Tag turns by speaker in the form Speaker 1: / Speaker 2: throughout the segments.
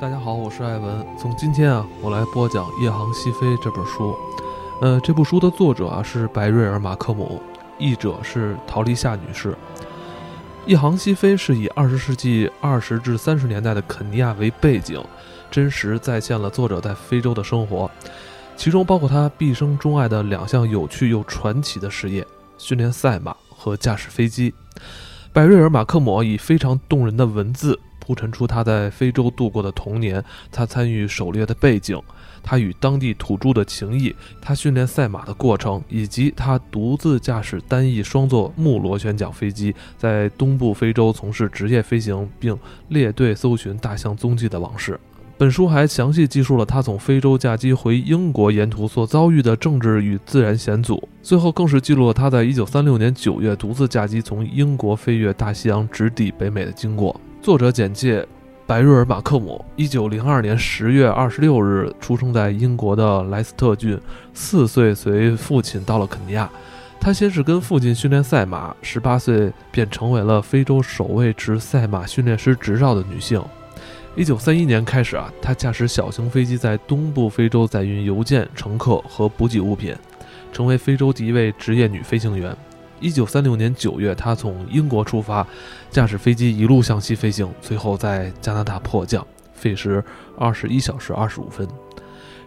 Speaker 1: 大家好，我是艾文。从今天啊，我来播讲《夜航西飞》这本书。呃，这部书的作者啊是白瑞尔·马克姆，译者是陶丽夏女士。《夜航西飞》是以二十世纪二十至三十年代的肯尼亚为背景，真实再现了作者在非洲的生活，其中包括他毕生钟爱的两项有趣又传奇的事业：训练赛马和驾驶飞机。白瑞尔·马克姆以非常动人的文字。铺陈出他在非洲度过的童年，他参与狩猎的背景，他与当地土著的情谊，他训练赛马的过程，以及他独自驾驶单翼双座木螺旋桨飞机，在东部非洲从事职业飞行，并列队搜寻大象踪迹的往事。本书还详细记述了他从非洲驾机回英国沿途所遭遇的政治与自然险阻，最后更是记录了他在1936年9月独自驾机从英国飞越大西洋直抵北美的经过。作者简介：白瑞尔·马克姆，一九零二年十月二十六日出生在英国的莱斯特郡，四岁随父亲到了肯尼亚。他先是跟父亲训练赛马，十八岁便成为了非洲首位持赛马训练师执照的女性。一九三一年开始啊，她驾驶小型飞机在东部非洲载运邮件、乘客和补给物品，成为非洲第一位职业女飞行员。一九三六年九月，他从英国出发，驾驶飞机一路向西飞行，最后在加拿大迫降，费时二十一小时二十五分，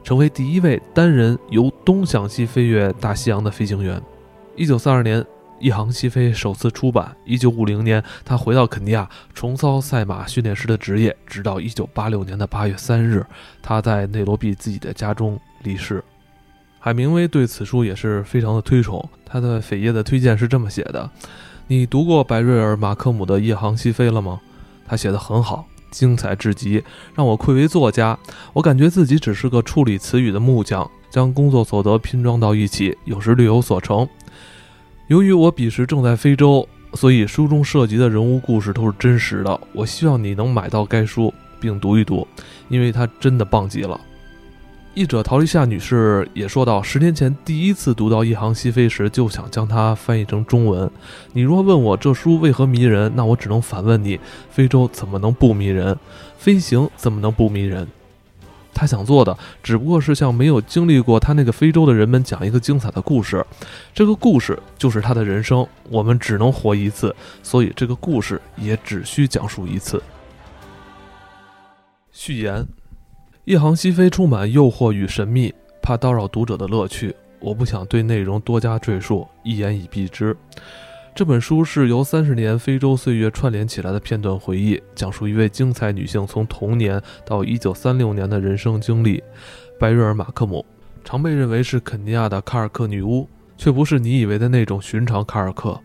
Speaker 1: 成为第一位单人由东向西飞越大西洋的飞行员。一九三二年，《一航西飞》首次出版。一九五零年，他回到肯尼亚，重操赛马训练师的职业，直到一九八六年的八月三日，他在内罗毕自己的家中离世。海明威对此书也是非常的推崇，他的扉页的推荐是这么写的：“你读过白瑞尔·马克姆的《夜航西飞》了吗？他写的很好，精彩至极，让我愧为作家。我感觉自己只是个处理词语的木匠，将工作所得拼装到一起，有时略有所成。由于我彼时正在非洲，所以书中涉及的人物故事都是真实的。我希望你能买到该书并读一读，因为它真的棒极了。”译者陶丽夏女士也说到，十年前第一次读到《一行西飞》时，就想将它翻译成中文。你若问我这书为何迷人，那我只能反问你：非洲怎么能不迷人？飞行怎么能不迷人？他想做的只不过是向没有经历过他那个非洲的人们讲一个精彩的故事。这个故事就是他的人生。我们只能活一次，所以这个故事也只需讲述一次。序言。一行西飞充满诱惑与神秘，怕叨扰读者的乐趣，我不想对内容多加赘述，一言以蔽之。这本书是由三十年非洲岁月串联起来的片段回忆，讲述一位精彩女性从童年到一九三六年的人生经历。白瑞尔·马克姆常被认为是肯尼亚的卡尔克女巫，却不是你以为的那种寻常卡尔克。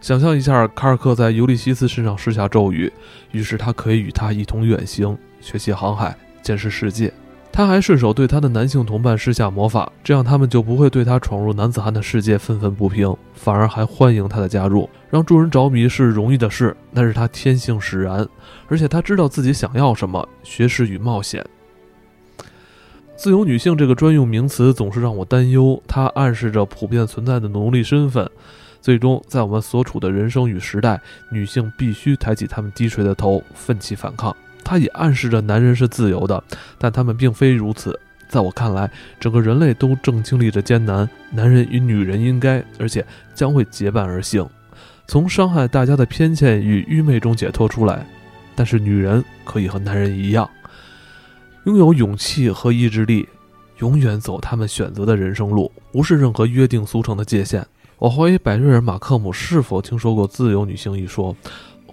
Speaker 1: 想象一下，卡尔克在尤利西斯身上施下咒语，于是他可以与他一同远行，学习航海。见识世界，他还顺手对他的男性同伴施下魔法，这样他们就不会对他闯入男子汉的世界愤愤不平，反而还欢迎他的加入。让众人着迷是容易的事，那是他天性使然，而且他知道自己想要什么：学识与冒险。自由女性这个专用名词总是让我担忧，它暗示着普遍存在的奴隶身份。最终，在我们所处的人生与时代，女性必须抬起她们低垂的头，奋起反抗。它也暗示着男人是自由的，但他们并非如此。在我看来，整个人类都正经历着艰难。男人与女人应该，而且将会结伴而行，从伤害大家的偏见与愚昧中解脱出来。但是，女人可以和男人一样，拥有勇气和意志力，永远走他们选择的人生路，无视任何约定俗成的界限。我怀疑百瑞尔·马克姆是否听说过“自由女性”一说。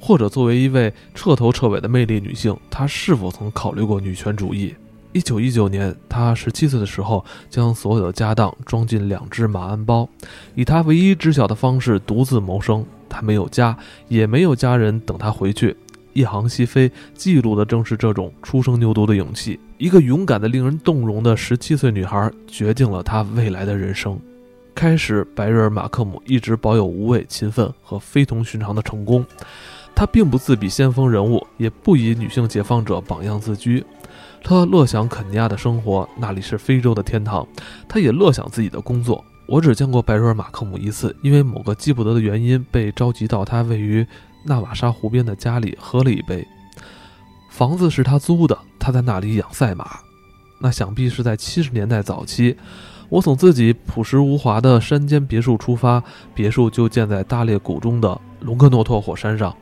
Speaker 1: 或者作为一位彻头彻尾的魅力女性，她是否曾考虑过女权主义？一九一九年，她十七岁的时候，将所有的家当装进两只马鞍包，以她唯一知晓的方式独自谋生。她没有家，也没有家人等她回去。一航西飞记录的正是这种初生牛犊的勇气。一个勇敢的、令人动容的十七岁女孩，决定了她未来的人生。开始，白瑞尔·马克姆一直保有无畏、勤奋和非同寻常的成功。他并不自比先锋人物，也不以女性解放者榜样自居。他乐享肯尼亚的生活，那里是非洲的天堂。他也乐享自己的工作。我只见过白瑞尔·马克姆一次，因为某个记不得的原因，被召集到他位于纳瓦沙湖边的家里喝了一杯。房子是他租的，他在那里养赛马。那想必是在七十年代早期，我从自己朴实无华的山间别墅出发，别墅就建在大裂谷中的隆克诺托火山上。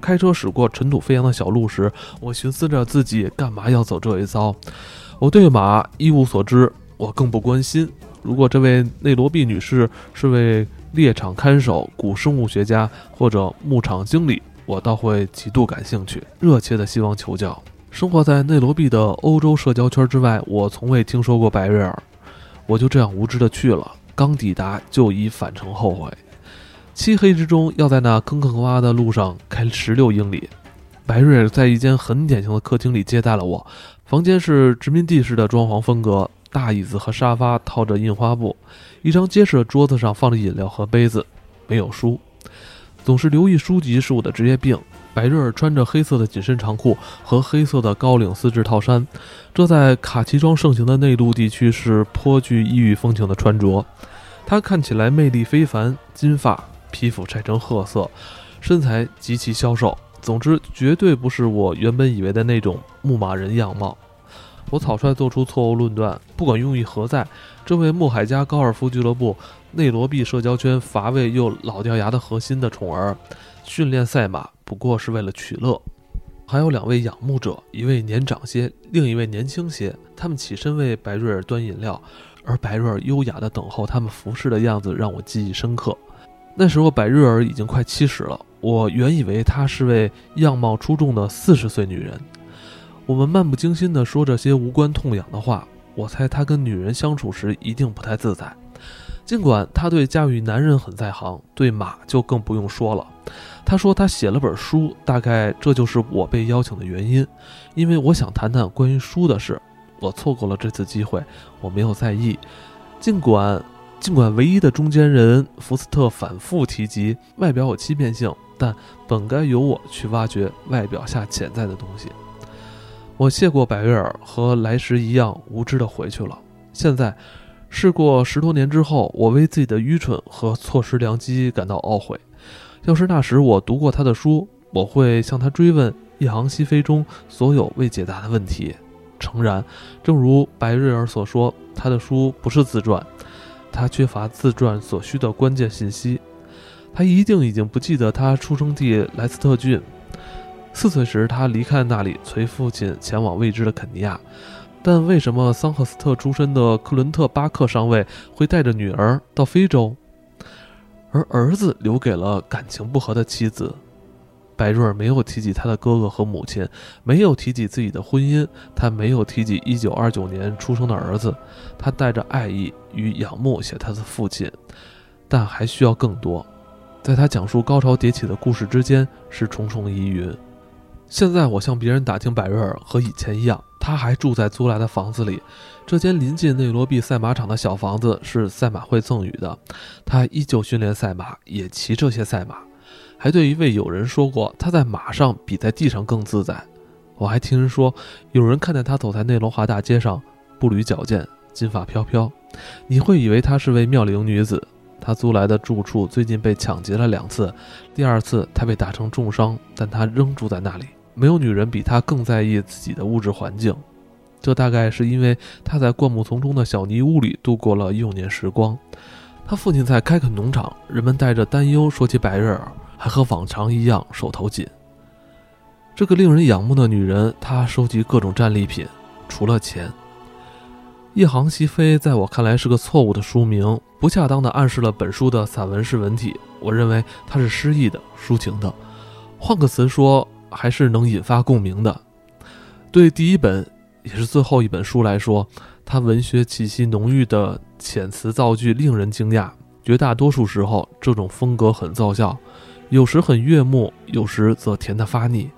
Speaker 1: 开车驶过尘土飞扬的小路时，我寻思着自己干嘛要走这一遭。我对马一无所知，我更不关心。如果这位内罗毕女士是位猎场看守、古生物学家或者牧场经理，我倒会极度感兴趣，热切的希望求教。生活在内罗毕的欧洲社交圈之外，我从未听说过白瑞尔。我就这样无知的去了，刚抵达就已返程后悔。漆黑之中，要在那坑坑洼洼的路上开十六英里。白瑞尔在一间很典型的客厅里接待了我。房间是殖民地式的装潢风格，大椅子和沙发套着印花布，一张结实的桌子上放着饮料和杯子，没有书。总是留意书籍是我的职业病。白瑞尔穿着黑色的紧身长裤和黑色的高领丝质套衫，这在卡其装盛行的内陆地区是颇具异域风情的穿着。他看起来魅力非凡，金发。皮肤晒成褐色，身材极其消瘦。总之，绝对不是我原本以为的那种牧马人样貌。我草率做出错误论断，不管用意何在，这位穆海加高尔夫俱乐部内罗毕社交圈乏味又老掉牙的核心的宠儿，训练赛马不过是为了取乐。还有两位仰慕者，一位年长些，另一位年轻些。他们起身为白瑞尔端饮料，而白瑞尔优雅地等候他们服侍的样子让我记忆深刻。那时候，百瑞尔已经快七十了。我原以为她是位样貌出众的四十岁女人。我们漫不经心地说这些无关痛痒的话。我猜她跟女人相处时一定不太自在。尽管她对驾驭男人很在行，对马就更不用说了。她说她写了本书，大概这就是我被邀请的原因，因为我想谈谈关于书的事。我错过了这次机会，我没有在意。尽管。尽管唯一的中间人福斯特反复提及外表有欺骗性，但本该由我去挖掘外表下潜在的东西。我谢过百瑞尔，和来时一样无知的回去了。现在，事过十多年之后，我为自己的愚蠢和错失良机感到懊悔。要是那时我读过他的书，我会向他追问《一行西飞》中所有未解答的问题。诚然，正如白瑞尔所说，他的书不是自传。他缺乏自传所需的关键信息，他一定已经不记得他出生地莱斯特郡。四岁时，他离开那里，随父亲前往未知的肯尼亚。但为什么桑赫斯特出身的克伦特巴克上尉会带着女儿到非洲，而儿子留给了感情不和的妻子？白瑞尔没有提及他的哥哥和母亲，没有提及自己的婚姻，他没有提及1929年出生的儿子。他带着爱意与仰慕写他的父亲，但还需要更多。在他讲述高潮迭起的故事之间是重重疑云。现在我向别人打听白瑞尔，和以前一样，他还住在租来的房子里。这间临近内罗毕赛马场的小房子是赛马会赠予的。他依旧训练赛马，也骑这些赛马。还对一位友人说过，他在马上比在地上更自在。我还听人说，有人看见他走在内罗华大街上，步履矫健，金发飘飘，你会以为她是位妙龄女子。她租来的住处最近被抢劫了两次，第二次她被打成重伤，但她仍住在那里。没有女人比她更在意自己的物质环境，这大概是因为她在灌木丛中的小泥屋里度过了幼年时光。她父亲在开垦农场，人们带着担忧说起白日尔。还和往常一样手头紧。这个令人仰慕的女人，她收集各种战利品，除了钱。一行西飞在我看来是个错误的书名，不恰当的暗示了本书的散文式文体。我认为它是诗意的、抒情的，换个词说，还是能引发共鸣的。对第一本也是最后一本书来说，它文学气息浓郁的遣词造句令人惊讶。绝大多数时候，这种风格很奏效。有时很悦目，有时则甜得发腻。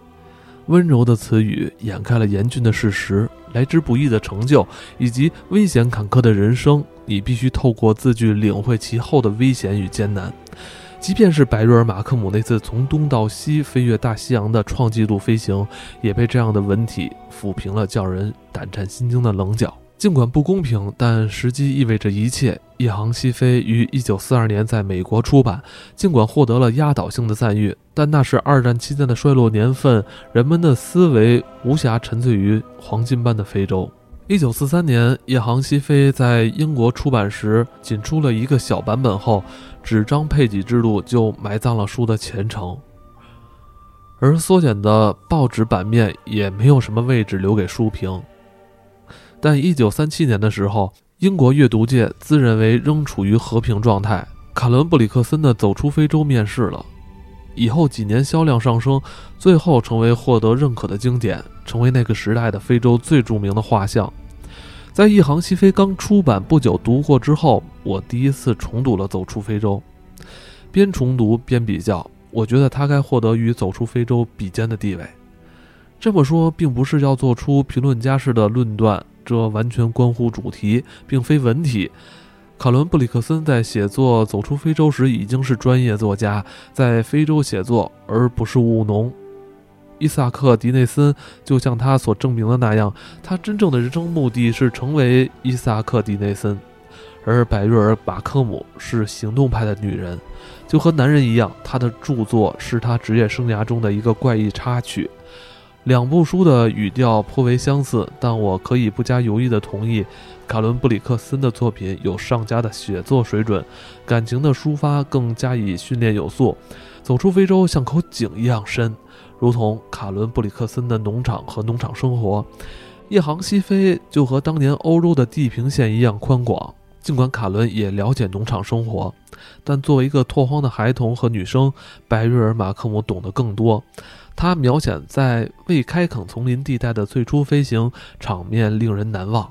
Speaker 1: 温柔的词语掩盖了严峻的事实，来之不易的成就，以及危险坎坷的人生。你必须透过字句领会其后的危险与艰难。即便是白瑞尔·马克姆那次从东到西飞越大西洋的创纪录飞行，也被这样的文体抚平了叫人胆战心惊的棱角。尽管不公平，但时机意味着一切。一航西飞于一九四二年在美国出版，尽管获得了压倒性的赞誉，但那是二战期间的衰落年份，人们的思维无暇沉醉于黄金般的非洲。一九四三年，《夜航西飞》在英国出版时，仅出了一个小版本后，纸张配给制度就埋葬了书的前程，而缩减的报纸版面也没有什么位置留给书评。但一九三七年的时候，英国阅读界自认为仍处于和平状态。卡伦布里克森的《走出非洲》面世了，以后几年销量上升，最后成为获得认可的经典，成为那个时代的非洲最著名的画像。在《一行西飞》刚出版不久读过之后，我第一次重读了《走出非洲》，边重读边比较，我觉得它该获得与《走出非洲》比肩的地位。这么说，并不是要做出评论家式的论断。这完全关乎主题，并非文体。卡伦布里克森在写作《走出非洲》时已经是专业作家，在非洲写作，而不是务农。伊萨克·迪内森就像他所证明的那样，他真正的人生目的是成为伊萨克·迪内森，而百瑞尔·马克姆是行动派的女人，就和男人一样，她的著作是他职业生涯中的一个怪异插曲。两部书的语调颇为相似，但我可以不加犹豫地同意，卡伦布里克森的作品有上佳的写作水准，感情的抒发更加以训练有素。走出非洲像口井一样深，如同卡伦布里克森的农场和农场生活。一航西飞就和当年欧洲的地平线一样宽广。尽管卡伦也了解农场生活，但作为一个拓荒的孩童和女生，白瑞尔马克姆懂得更多。他描写在未开垦丛林地带的最初飞行场面令人难忘，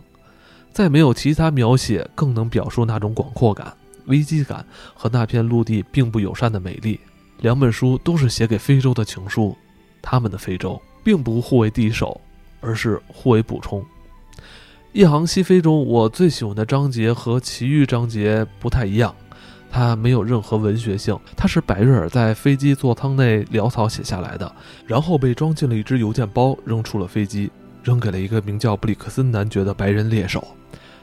Speaker 1: 再没有其他描写更能表述那种广阔感、危机感和那片陆地并不友善的美丽。两本书都是写给非洲的情书，他们的非洲并不互为敌手，而是互为补充。《一航西飞》中，我最喜欢的章节和其余章节不太一样。它没有任何文学性，它是百瑞尔在飞机座舱内潦草写下来的，然后被装进了一只邮件包，扔出了飞机，扔给了一个名叫布里克森男爵的白人猎手。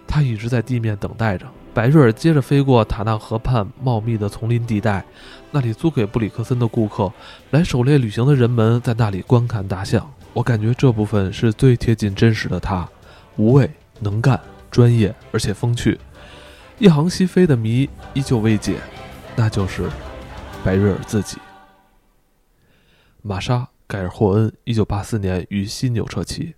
Speaker 1: 他一直在地面等待着。白瑞尔接着飞过塔纳河畔茂密的丛林地带，那里租给布里克森的顾客，来狩猎旅行的人们在那里观看大象。我感觉这部分是最贴近真实的他，无畏、能干、专业，而且风趣。一航西飞的谜依旧未解，那就是白瑞尔自己。玛莎·盖尔霍恩，一九八四年于犀牛车骑。